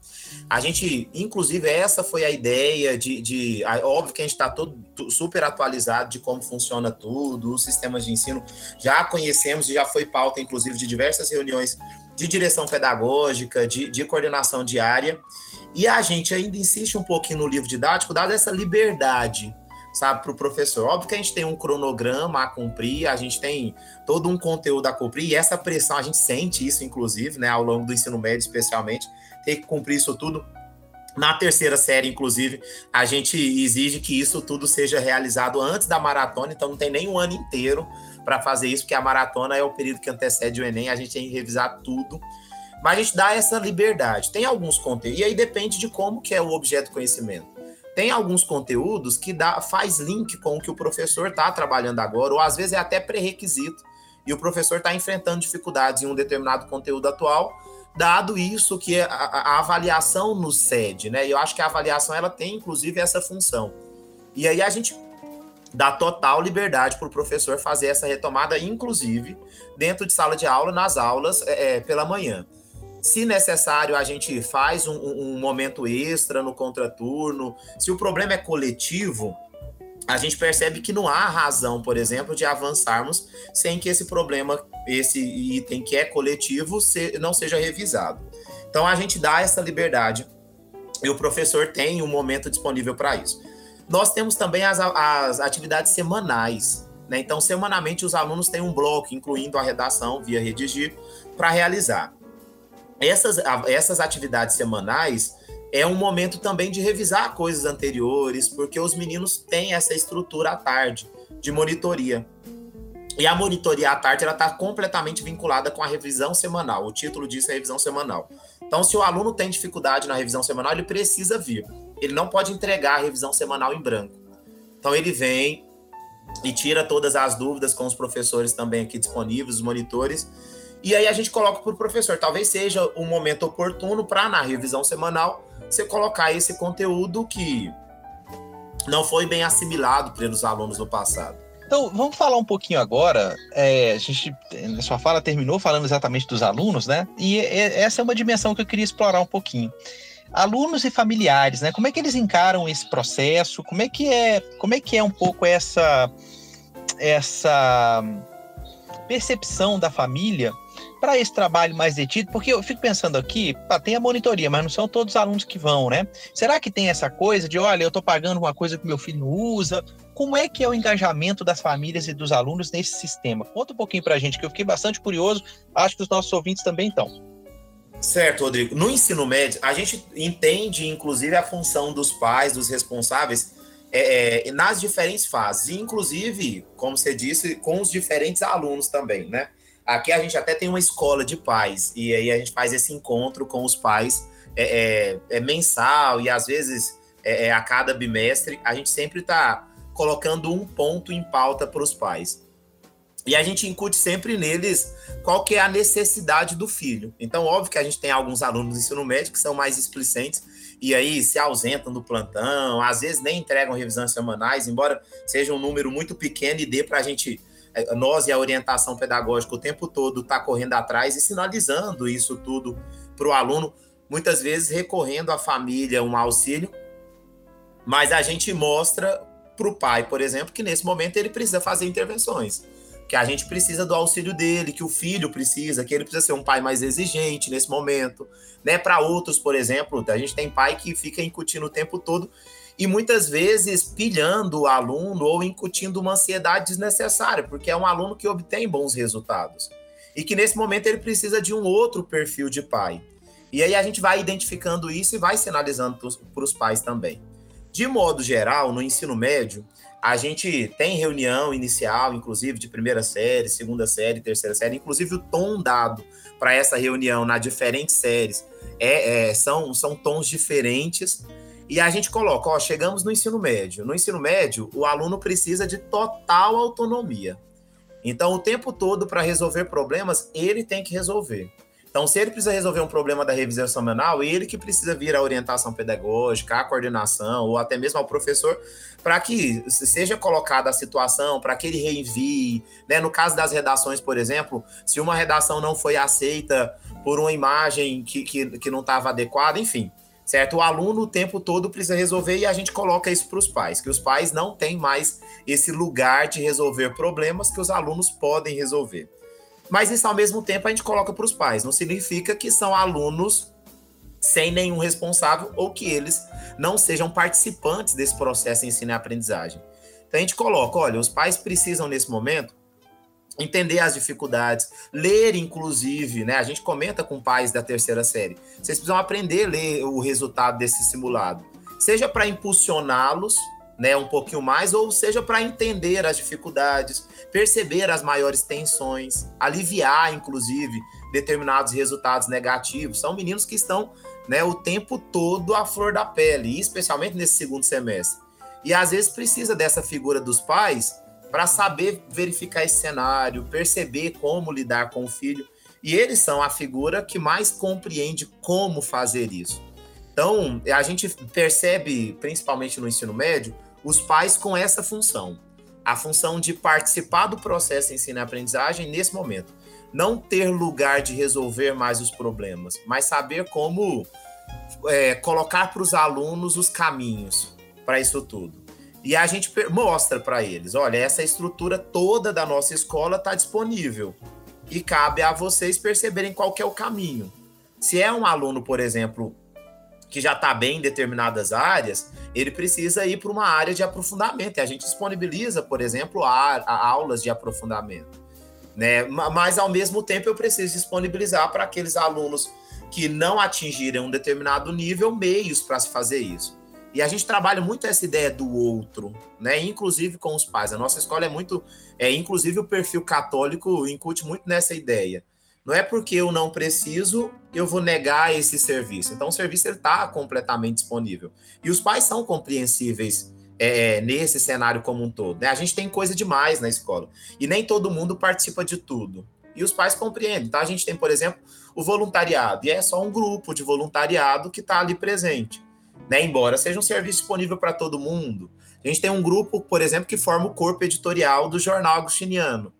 A gente, inclusive, essa foi a ideia de. de a, óbvio que a gente está todo super atualizado de como funciona tudo, os sistemas de ensino. Já conhecemos e já foi pauta, inclusive, de diversas reuniões de direção pedagógica, de, de coordenação diária. E a gente ainda insiste um pouquinho no livro didático, dada essa liberdade sabe, para o professor. Óbvio que a gente tem um cronograma a cumprir, a gente tem todo um conteúdo a cumprir, e essa pressão, a gente sente isso, inclusive, né, ao longo do ensino médio, especialmente, ter que cumprir isso tudo. Na terceira série, inclusive, a gente exige que isso tudo seja realizado antes da maratona, então não tem nem um ano inteiro para fazer isso, porque a maratona é o período que antecede o Enem, a gente tem que revisar tudo. Mas a gente dá essa liberdade. Tem alguns conteúdos, e aí depende de como que é o objeto conhecimento tem alguns conteúdos que dá, faz link com o que o professor está trabalhando agora, ou às vezes é até pré-requisito, e o professor está enfrentando dificuldades em um determinado conteúdo atual, dado isso que a, a, avaliação nos cede, né? E eu acho que a avaliação ela tem, inclusive, essa função. E aí a gente dá total liberdade para o professor fazer essa retomada, inclusive dentro de sala de aula, nas aulas é, é pela manhã. Se necessário, a gente faz um, um momento extra no contraturno. Se o problema é coletivo, a gente percebe que não há razão, por exemplo, de avançarmos sem que esse problema, esse item que é coletivo, não seja revisado. Então a gente dá essa liberdade e o professor tem um momento disponível para isso. Nós temos também as, as atividades semanais. Né? Então, semanalmente, os alunos têm um bloco, incluindo a redação via redigir, para realizar essas, essas atividades semanais é um momento também de revisar coisas anteriores, porque os meninos têm essa estrutura à tarde de monitoria. E a monitoria à tarde ela está completamente vinculada com a revisão semanal. O título disso é revisão semanal. Então, se o aluno tem dificuldade na revisão semanal, ele precisa vir. Ele não pode entregar a revisão semanal em branco. Então, ele vem e tira todas as dúvidas com os professores também aqui disponíveis, os monitores, e aí a gente coloca para o professor. Talvez seja um momento oportuno para, na revisão semanal, você colocar esse conteúdo que não foi bem assimilado pelos alunos no passado. Então, vamos falar um pouquinho agora. É, a gente, na sua fala, terminou falando exatamente dos alunos, né? E essa é uma dimensão que eu queria explorar um pouquinho. Alunos e familiares, né? Como é que eles encaram esse processo? Como é que é, como é que é um pouco essa essa percepção da família para esse trabalho mais detido, porque eu fico pensando aqui, tem a monitoria, mas não são todos os alunos que vão, né? Será que tem essa coisa de, olha, eu estou pagando uma coisa que meu filho não usa? Como é que é o engajamento das famílias e dos alunos nesse sistema? Conta um pouquinho para a gente, que eu fiquei bastante curioso, acho que os nossos ouvintes também estão. Certo, Rodrigo. No ensino médio, a gente entende, inclusive, a função dos pais, dos responsáveis, é, é, nas diferentes fases, inclusive, como você disse, com os diferentes alunos também, né? Aqui a gente até tem uma escola de pais, e aí a gente faz esse encontro com os pais é, é, é mensal e às vezes é, é a cada bimestre. A gente sempre está colocando um ponto em pauta para os pais. E a gente incute sempre neles qual que é a necessidade do filho. Então, óbvio que a gente tem alguns alunos do ensino médio que são mais explicentes e aí se ausentam do plantão, às vezes nem entregam revisões semanais, embora seja um número muito pequeno e dê para a gente nós e a orientação pedagógica o tempo todo está correndo atrás e sinalizando isso tudo para o aluno, muitas vezes recorrendo à família um auxílio, mas a gente mostra para o pai, por exemplo, que nesse momento ele precisa fazer intervenções, que a gente precisa do auxílio dele, que o filho precisa, que ele precisa ser um pai mais exigente nesse momento, né? Para outros, por exemplo, a gente tem pai que fica incutindo o tempo todo e muitas vezes pilhando o aluno ou incutindo uma ansiedade desnecessária, porque é um aluno que obtém bons resultados e que nesse momento ele precisa de um outro perfil de pai. E aí a gente vai identificando isso e vai sinalizando para os pais também. De modo geral, no ensino médio, A gente tem reunião inicial, inclusive de primeira série, segunda série, terceira série, inclusive o tom dado para essa reunião nas diferentes séries é, é, são, são tons diferentes. E a gente coloca, ó, chegamos no ensino médio. No ensino médio, o aluno precisa de total autonomia. Então, o tempo todo, para resolver problemas, ele tem que resolver. Então, se ele precisa resolver um problema da revisão semanal, ele que precisa vir à orientação pedagógica, à coordenação, ou até mesmo ao professor, para que seja colocada a situação, para que ele reenvie. Né? No caso das redações, por exemplo, se uma redação não foi aceita por uma imagem que, que, que não estava adequada, enfim. Certo? O aluno o tempo todo precisa resolver e a gente coloca isso para os pais, que os pais não têm mais esse lugar de resolver problemas que os alunos podem resolver. Mas isso ao mesmo tempo a gente coloca para os pais. Não significa que são alunos sem nenhum responsável ou que eles não sejam participantes desse processo de ensino e aprendizagem. Então a gente coloca, olha, os pais precisam nesse momento entender as dificuldades, ler inclusive, né? A gente comenta com pais da terceira série. Vocês precisam aprender a ler o resultado desse simulado, seja para impulsioná-los né, um pouquinho mais, ou seja, para entender as dificuldades, perceber as maiores tensões, aliviar, inclusive, determinados resultados negativos. São meninos que estão né, o tempo todo à flor da pele, especialmente nesse segundo semestre. E às vezes precisa dessa figura dos pais para saber verificar esse cenário, perceber como lidar com o filho. E eles são a figura que mais compreende como fazer isso. Então, a gente percebe, principalmente no ensino médio, os pais com essa função. A função de participar do processo de ensino e aprendizagem nesse momento. Não ter lugar de resolver mais os problemas, mas saber como é, colocar para os alunos os caminhos para isso tudo. E a gente mostra para eles: olha, essa estrutura toda da nossa escola está disponível. E cabe a vocês perceberem qual é o caminho. Se é um aluno, por exemplo, que já está bem em determinadas áreas, ele precisa ir para uma área de aprofundamento. E a gente disponibiliza, por exemplo, a, a aulas de aprofundamento. Né? Mas, ao mesmo tempo, eu preciso disponibilizar para aqueles alunos que não atingirem um determinado nível meios para se fazer isso. E a gente trabalha muito essa ideia do outro, né? Inclusive com os pais. A nossa escola é muito, é inclusive o perfil católico incute muito nessa ideia. Não é porque eu não preciso, eu vou negar esse serviço. Então, o serviço está completamente disponível. E os pais são compreensíveis é, nesse cenário como um todo. Né? A gente tem coisa demais na escola. E nem todo mundo participa de tudo. E os pais compreendem. Então, a gente tem, por exemplo, o voluntariado. E é só um grupo de voluntariado que está ali presente. Né? Embora seja um serviço disponível para todo mundo. A gente tem um grupo, por exemplo, que forma o corpo editorial do Jornal Agostiniano.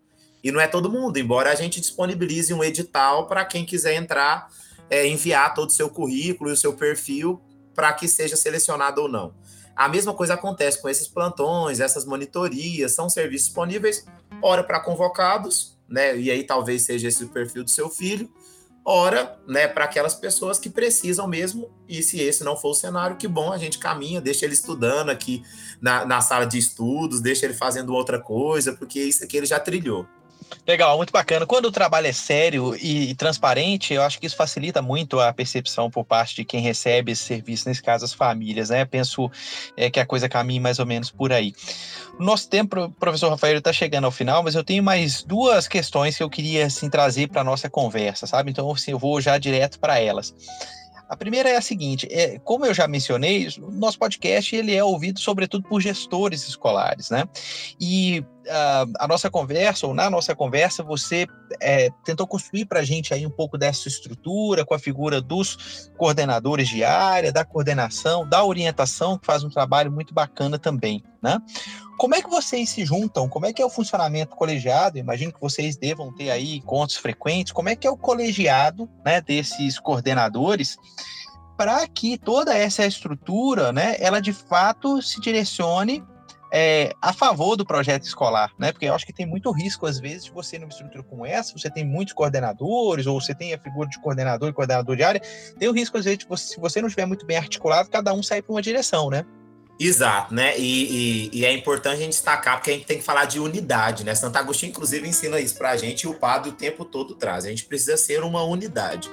E não é todo mundo, embora a gente disponibilize um edital para quem quiser entrar, é, enviar todo o seu currículo e o seu perfil para que seja selecionado ou não. A mesma coisa acontece com esses plantões, essas monitorias, são serviços disponíveis, ora para convocados, né? E aí talvez seja esse o perfil do seu filho, ora, né, para aquelas pessoas que precisam mesmo, e se esse não for o cenário, que bom, a gente caminha, deixa ele estudando aqui na, na sala de estudos, deixa ele fazendo outra coisa, porque isso aqui ele já trilhou. Legal, muito bacana. Quando o trabalho é sério e, e, transparente, eu acho que isso facilita muito a percepção por parte de quem recebe esse serviço, nesse caso as famílias, né? Penso é, que a coisa caminha mais ou menos por aí. Nosso tempo, professor Rafael, está chegando ao final, mas eu tenho mais duas questões que eu queria assim, trazer para a nossa conversa, sabe? Então, assim, eu vou já direto para elas. A primeira é a seguinte: é, como eu já mencionei, o nosso podcast ele é ouvido sobretudo por gestores escolares, né? E a nossa conversa, ou na nossa conversa, você é, tentou construir para a gente aí um pouco dessa estrutura, com a figura dos coordenadores de área, da coordenação, da orientação, que faz um trabalho muito bacana também, né? Como é que vocês se juntam? Como é que é o funcionamento colegiado? Imagino que vocês devam ter aí encontros frequentes. Como é que é o colegiado né, desses coordenadores para que toda essa estrutura, né, ela de fato se direcione é, a favor do projeto escolar, né? Porque eu acho que tem muito risco, às vezes, de você numa estrutura como essa, você tem muitos coordenadores, ou você tem a figura de coordenador e coordenador de área, tem o risco, às vezes, de você, se você não estiver muito bem articulado, cada um sair para uma direção, né? Exato, né? E, e, e, é importante a gente destacar, porque a gente tem que falar de unidade, né? Santo Agostinho, inclusive, ensina isso para a gente e o padre o tempo todo traz. A gente precisa ser uma unidade.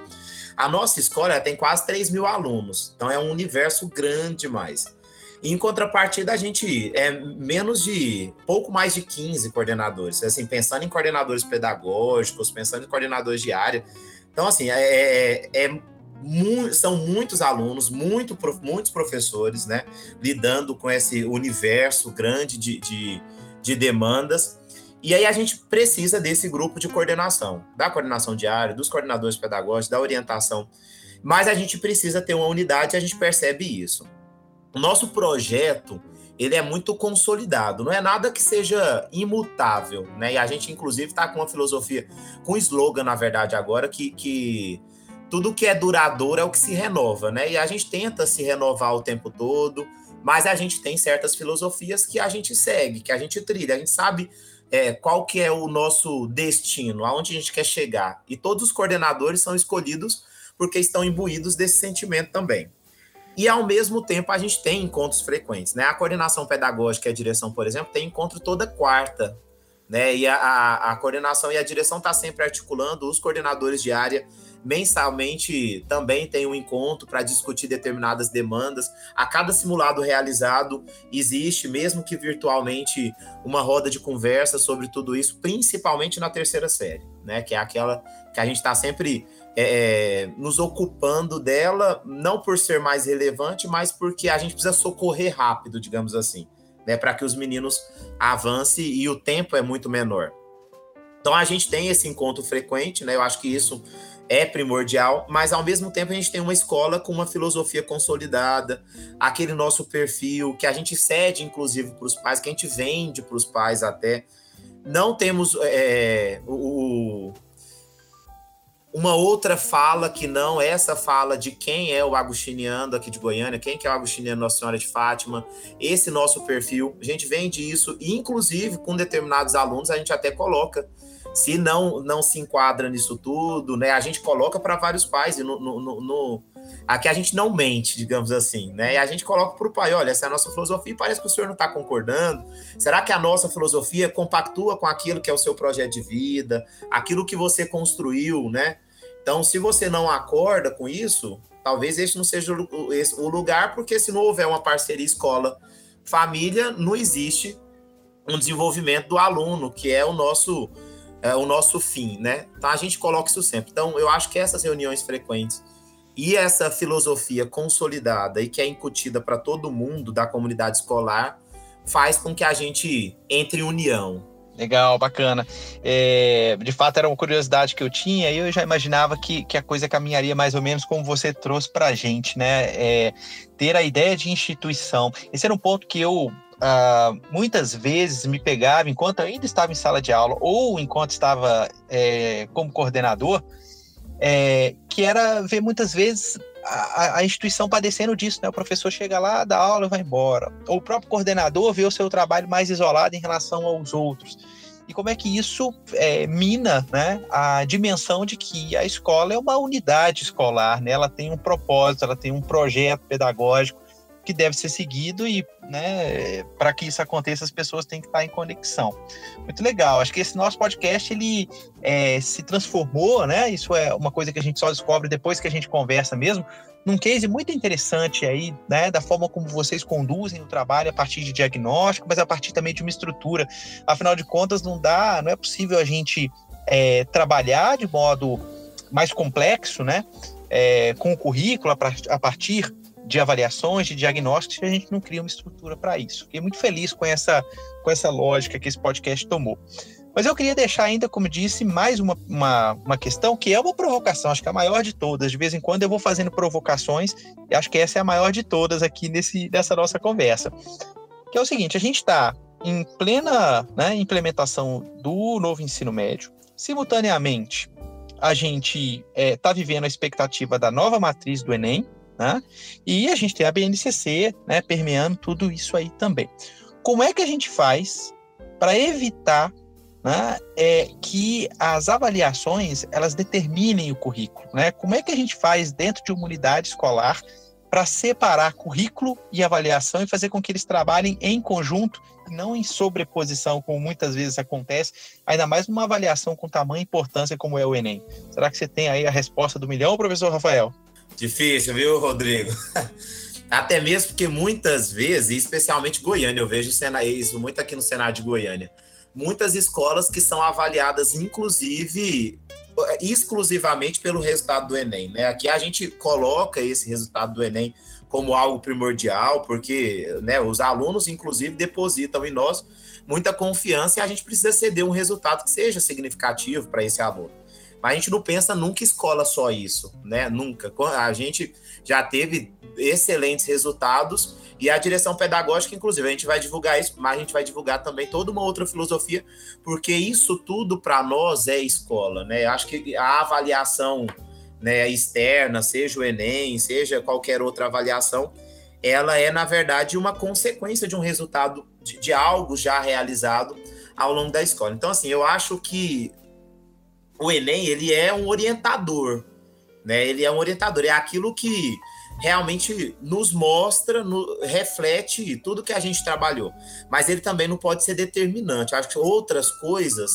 A nossa escola tem quase 3 mil alunos, então é um universo grande demais. Em contrapartida, a gente é menos de pouco mais de 15 coordenadores. Assim, pensando em coordenadores pedagógicos, pensando em coordenadores de área. Então, assim, é, é, é mu são muitos alunos, muito, muitos professores, né? Lidando com esse universo grande de, de, de demandas. E aí a gente precisa desse grupo de coordenação, da coordenação diária, dos coordenadores pedagógicos, da orientação. Mas a gente precisa ter uma unidade e a gente percebe isso. Nosso projeto, ele é muito consolidado, não é nada que seja imutável, né? E a gente, inclusive, está com uma filosofia, com um slogan, na verdade, agora, que, que tudo que é duradouro é o que se renova, né? E a gente tenta se renovar o tempo todo, mas a gente tem certas filosofias que a gente segue, que a gente trilha, a gente sabe é, qual que é o nosso destino, aonde a gente quer chegar. E todos os coordenadores são escolhidos porque estão imbuídos desse sentimento também. E, ao mesmo tempo, a gente tem encontros frequentes. Né? A coordenação pedagógica e a direção, por exemplo, tem encontro toda quarta. Né? E a, a, a coordenação e a direção está sempre articulando, os coordenadores de área mensalmente também tem um encontro para discutir determinadas demandas. A cada simulado realizado, existe, mesmo que virtualmente, uma roda de conversa sobre tudo isso, principalmente na terceira série, né? Que é aquela que a gente está sempre é, é, nos ocupando dela, não por ser mais relevante, mas porque a gente precisa socorrer rápido, digamos assim, né? Para que os meninos avancem e o tempo é muito menor. Então a gente tem esse encontro frequente, né? Eu acho que isso é primordial, mas ao mesmo tempo a gente tem uma escola com uma filosofia consolidada, aquele nosso perfil que a gente cede, inclusive, para os pais, que a gente vende para os pais até. Não temos é, o, uma outra fala que não essa fala de quem é o agustiniano aqui de Goiânia, quem que é o agustiniano Nossa Senhora de Fátima, esse nosso perfil, a gente vende isso, e inclusive com determinados alunos a gente até coloca se não não se enquadra nisso tudo, né? A gente coloca para vários pais e no, no, no, aqui a gente não mente, digamos assim, né? E a gente coloca para o pai, olha, essa é a nossa filosofia e parece que o senhor não está concordando. Será que a nossa filosofia compactua com aquilo que é o seu projeto de vida, aquilo que você construiu, né? Então, se você não acorda com isso, talvez esse não seja o lugar, porque se não houver uma parceria escola-família, não existe um desenvolvimento do aluno, que é o nosso é, o nosso fim, né? Então a gente coloca isso sempre. Então eu acho que essas reuniões frequentes e essa filosofia consolidada e que é incutida para todo mundo da comunidade escolar faz com que a gente entre em união. Legal, bacana. É, de fato, era uma curiosidade que eu tinha e eu já imaginava que, que a coisa caminharia mais ou menos como você trouxe para a gente, né? É, ter a ideia de instituição. Esse era um ponto que eu uh, muitas vezes me pegava enquanto ainda estava em sala de aula ou enquanto estava é, como coordenador, é, que era ver muitas vezes a, a, instituição padecendo disso, né? O professor chega lá, dá aula e vai embora. Ou o próprio coordenador vê o seu trabalho mais isolado em relação aos outros. E como é que isso é, mina né, a dimensão de que a escola é uma unidade escolar, né? ela tem um propósito, ela tem um projeto pedagógico, que deve ser seguido e, né, para que isso aconteça, as pessoas têm que estar em conexão. Muito legal. Acho que esse nosso podcast ele é, se transformou, né? Isso é uma coisa que a gente só descobre depois que a gente conversa mesmo. Num case muito interessante aí, né, da forma como vocês conduzem o trabalho a partir de diagnóstico, mas a partir também de uma estrutura. Afinal de contas, não dá, não é possível a gente é, trabalhar de modo mais complexo, né? É, com o currículo a partir de avaliações, de diagnósticos, e a gente não cria uma estrutura para isso. Fiquei muito feliz com essa, com essa lógica que esse podcast tomou. Mas eu queria deixar ainda, como disse, mais uma, uma, uma, questão que é uma provocação, acho que é a maior de todas. De vez em quando eu vou fazendo provocações, e acho que essa é a maior de todas aqui nesse, nessa nossa conversa. Que é o seguinte: a gente está em plena né, implementação do novo ensino médio, simultaneamente a gente está é, tá vivendo a expectativa da nova matriz do Enem, né? E a gente tem a BNCC né, permeando tudo isso aí também. Como é que a gente faz para evitar né, é, que as avaliações elas determinem o currículo? Né? Como é que a gente faz dentro de uma unidade escolar para separar currículo e avaliação e fazer com que eles trabalhem em conjunto não em sobreposição, como muitas vezes acontece, ainda mais numa avaliação com tamanha importância como é o Enem. Será que você tem aí a resposta do milhão, professor Rafael? Difícil, viu, Rodrigo? (laughs) Até mesmo porque muitas vezes, especialmente Goiânia, eu vejo isso muito aqui no Senado de Goiânia, muitas escolas que são avaliadas, inclusive, exclusivamente pelo resultado do Enem. Né? Aqui a gente coloca esse resultado do Enem como algo primordial, porque né, os alunos, inclusive, depositam em nós muita confiança e a gente precisa ceder um resultado que seja significativo para esse aluno. Mas a gente não pensa nunca escola só isso, né? Nunca. A gente já teve excelentes resultados e a direção pedagógica, inclusive, a gente vai divulgar isso, mas a gente vai divulgar também toda uma outra filosofia, porque isso tudo para nós é escola, né? Acho que a avaliação né, externa, seja o Enem, seja qualquer outra avaliação, ela é, na verdade, uma consequência de um resultado de, de algo já realizado ao longo da escola. Então, assim, eu acho que o Enem ele é um orientador, né? Ele é um orientador, é aquilo que realmente nos mostra, no, reflete tudo que a gente trabalhou. Mas ele também não pode ser determinante. Acho que outras coisas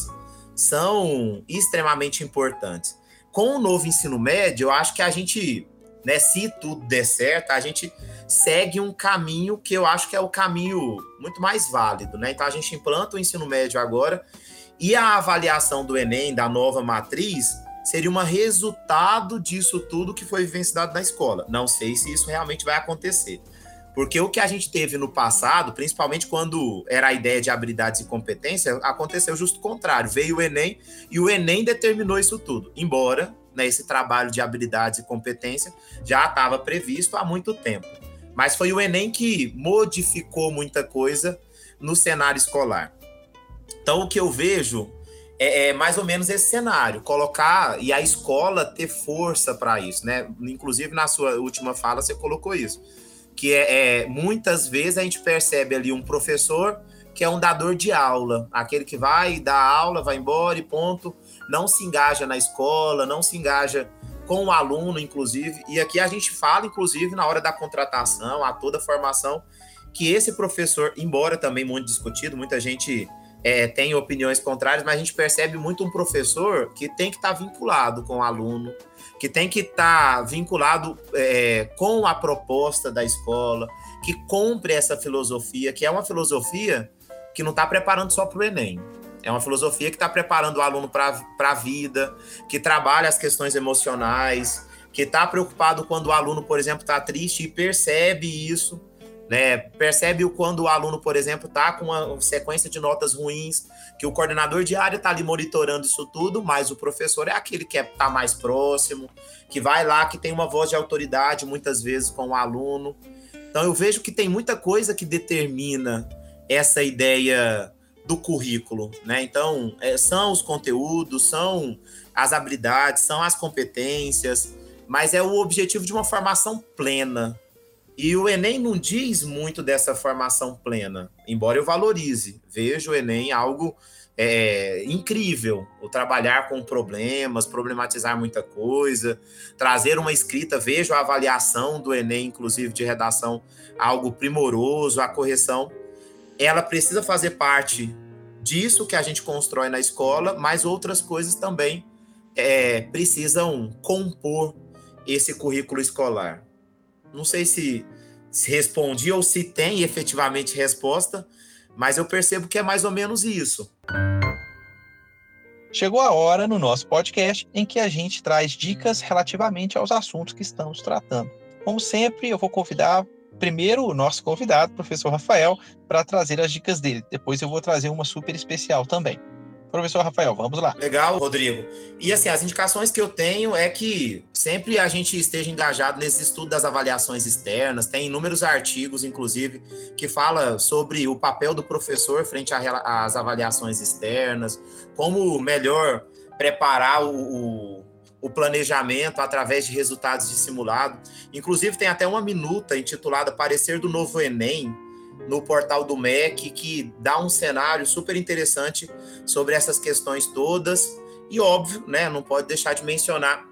são extremamente importantes. Com o novo ensino médio, eu acho que a gente, né, se tudo der certo, a gente segue um caminho que eu acho que é o caminho muito mais válido, né? Então a gente implanta o ensino médio agora e a avaliação do Enem, da nova matriz, seria um resultado disso tudo que foi vivenciado na escola. Não sei se isso realmente vai acontecer. Porque o que a gente teve no passado, principalmente quando era a ideia de habilidades e competência, aconteceu justo o contrário. Veio o Enem e o Enem determinou isso tudo. Embora né, esse trabalho de habilidades e competência já estava previsto há muito tempo. Mas foi o Enem que modificou muita coisa no cenário escolar. Então, o que eu vejo é, é mais ou menos esse cenário, colocar e a escola ter força para isso, né? Inclusive, na sua última fala, você colocou isso. Que é, é muitas vezes a gente percebe ali um professor que é um dador de aula, aquele que vai dar aula, vai embora e ponto, não se engaja na escola, não se engaja com o aluno, inclusive. E aqui a gente fala, inclusive, na hora da contratação, a toda a formação, que esse professor, embora também muito discutido, muita gente é, tem opiniões contrárias, mas a gente percebe muito um professor que tem que estar tá vinculado com o aluno, que tem que estar tá vinculado é, com a proposta da escola, que compre essa filosofia, que é uma filosofia que não está preparando só para o Enem. É uma filosofia que está preparando o aluno para a vida, que trabalha as questões emocionais, que está preocupado quando o aluno, por exemplo, está triste e percebe isso né? Percebe quando o aluno, por exemplo, está com uma sequência de notas ruins, que o coordenador de área está ali monitorando isso tudo, mas o professor é aquele que está é, mais próximo, que vai lá, que tem uma voz de autoridade muitas vezes com o aluno. Então eu vejo que tem muita coisa que determina essa ideia do currículo, né? Então é, são os conteúdos, são as habilidades, são as competências, mas é o objetivo de uma formação plena, e o Enem não diz muito dessa formação plena, embora eu valorize. Vejo o Enem algo é, incrível, o trabalhar com problemas, problematizar muita coisa, trazer uma escrita, vejo a avaliação do Enem, inclusive de redação, algo primoroso, a correção. Ela precisa fazer parte disso que a gente constrói na escola, mas outras coisas também é, precisam compor esse currículo escolar. Não sei se, se respondi ou se tem efetivamente resposta, mas eu percebo que é mais ou menos isso. Chegou a hora no nosso podcast em que a gente traz dicas relativamente aos assuntos que estamos tratando. Como sempre, eu vou convidar primeiro o nosso convidado, professor Rafael, para trazer as dicas dele. Depois eu vou trazer uma super especial também. Professor Rafael, vamos lá. Legal, Rodrigo. E assim, as indicações que eu tenho é que sempre a gente esteja engajado nesse estudo das avaliações externas. Tem inúmeros artigos, inclusive, que fala sobre o papel do professor frente às avaliações externas, como melhor preparar o, o, o planejamento através de resultados de simulado. Inclusive, tem até uma minuta intitulada Parecer do Novo Enem, no portal do MEC, que dá um cenário super interessante sobre essas questões todas. E óbvio, né, não pode deixar de mencionar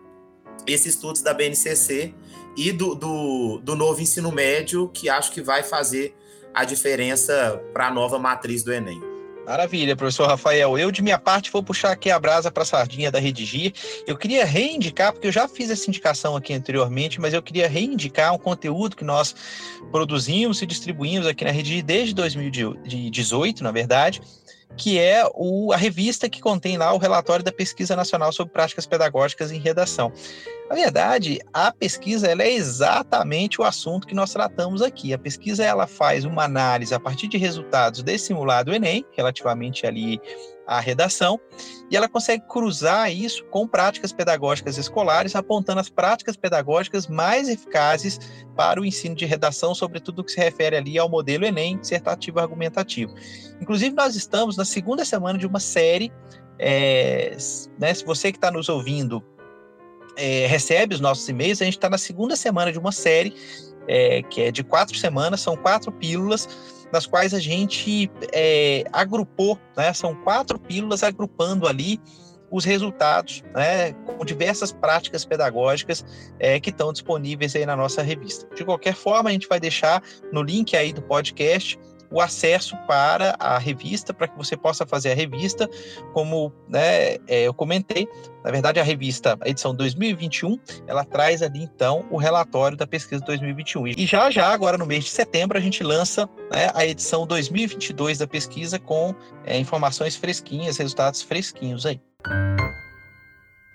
esses estudos da BNCC e do, do, do novo ensino médio, que acho que vai fazer a diferença para a nova matriz do Enem. Maravilha, professor Rafael. Eu, de minha parte, vou puxar aqui a brasa para a sardinha da Redigir. Eu queria reivindicar, porque eu já fiz essa indicação aqui anteriormente, mas eu queria reivindicar um conteúdo que nós produzimos e distribuímos aqui na Redigir desde 2018, na verdade, que é o, a revista que contém lá o relatório da Pesquisa Nacional sobre Práticas Pedagógicas em Redação. Na verdade, a pesquisa é exatamente o assunto que nós tratamos aqui. A pesquisa ela faz uma análise a partir de resultados desse simulado Enem, relativamente ali à redação, e ela consegue cruzar isso com práticas pedagógicas escolares, apontando as práticas pedagógicas mais eficazes para o ensino de redação, sobretudo que se refere ali ao modelo Enem, dissertativo argumentativo. Inclusive, nós estamos na segunda semana de uma série. É, né, se você que está nos ouvindo é, recebe os nossos e-mails, a gente está na segunda semana de uma série é, que é de quatro semanas, são quatro pílulas, nas quais a gente é, agrupou, né, são quatro pílulas agrupando ali os resultados, né, com diversas práticas pedagógicas é, que estão disponíveis aí na nossa revista. De qualquer forma, a gente vai deixar no link aí do podcast o acesso para a revista, para que você possa fazer a revista, como né, é, eu comentei, na verdade a revista, a edição 2021, ela traz ali então o relatório da pesquisa 2021. E já já, agora no mês de setembro, a gente lança né, a edição 2022 da pesquisa com é, informações fresquinhas, resultados fresquinhos aí.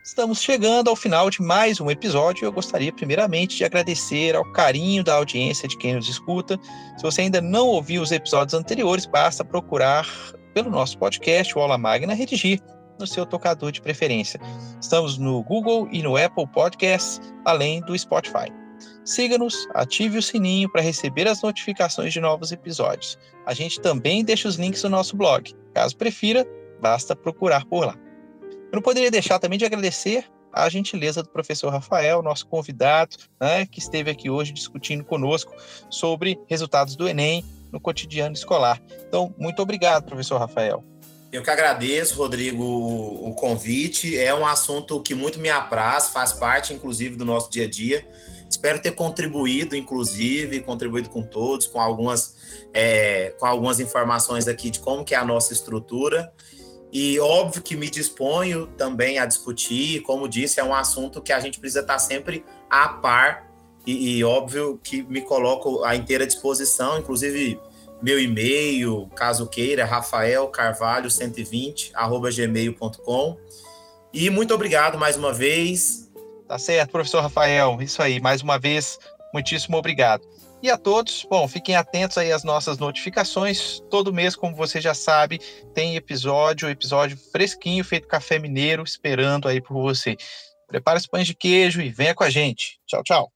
Estamos chegando ao final de mais um episódio. Eu gostaria, primeiramente, de agradecer ao carinho da audiência de quem nos escuta. Se você ainda não ouviu os episódios anteriores, basta procurar pelo nosso podcast, o Aula Magna Redigir, no seu tocador de preferência. Estamos no Google e no Apple Podcasts, além do Spotify. Siga-nos, ative o sininho para receber as notificações de novos episódios. A gente também deixa os links no nosso blog. Caso prefira, basta procurar por lá. Eu não poderia deixar também de agradecer a gentileza do professor Rafael, nosso convidado, né, que esteve aqui hoje discutindo conosco sobre resultados do Enem no cotidiano escolar. Então, muito obrigado, professor Rafael. Eu que agradeço, Rodrigo, o convite. É um assunto que muito me apraz, faz parte, inclusive, do nosso dia a dia. Espero ter contribuído, inclusive, contribuído com todos, com algumas, é, com algumas informações aqui de como que é a nossa estrutura. E óbvio que me disponho também a discutir, como disse, é um assunto que a gente precisa estar sempre a par e, e óbvio que me coloco à inteira disposição, inclusive meu e-mail, caso queira, Rafael Carvalho 120 arroba gmail.com. E muito obrigado mais uma vez. Tá certo, professor Rafael. Isso aí, mais uma vez, muitíssimo obrigado. E a todos, bom, fiquem atentos aí às nossas notificações. Todo mês, como você já sabe, tem episódio, episódio fresquinho, feito café mineiro, esperando aí por você. Prepare os pães de queijo e venha com a gente. Tchau, tchau.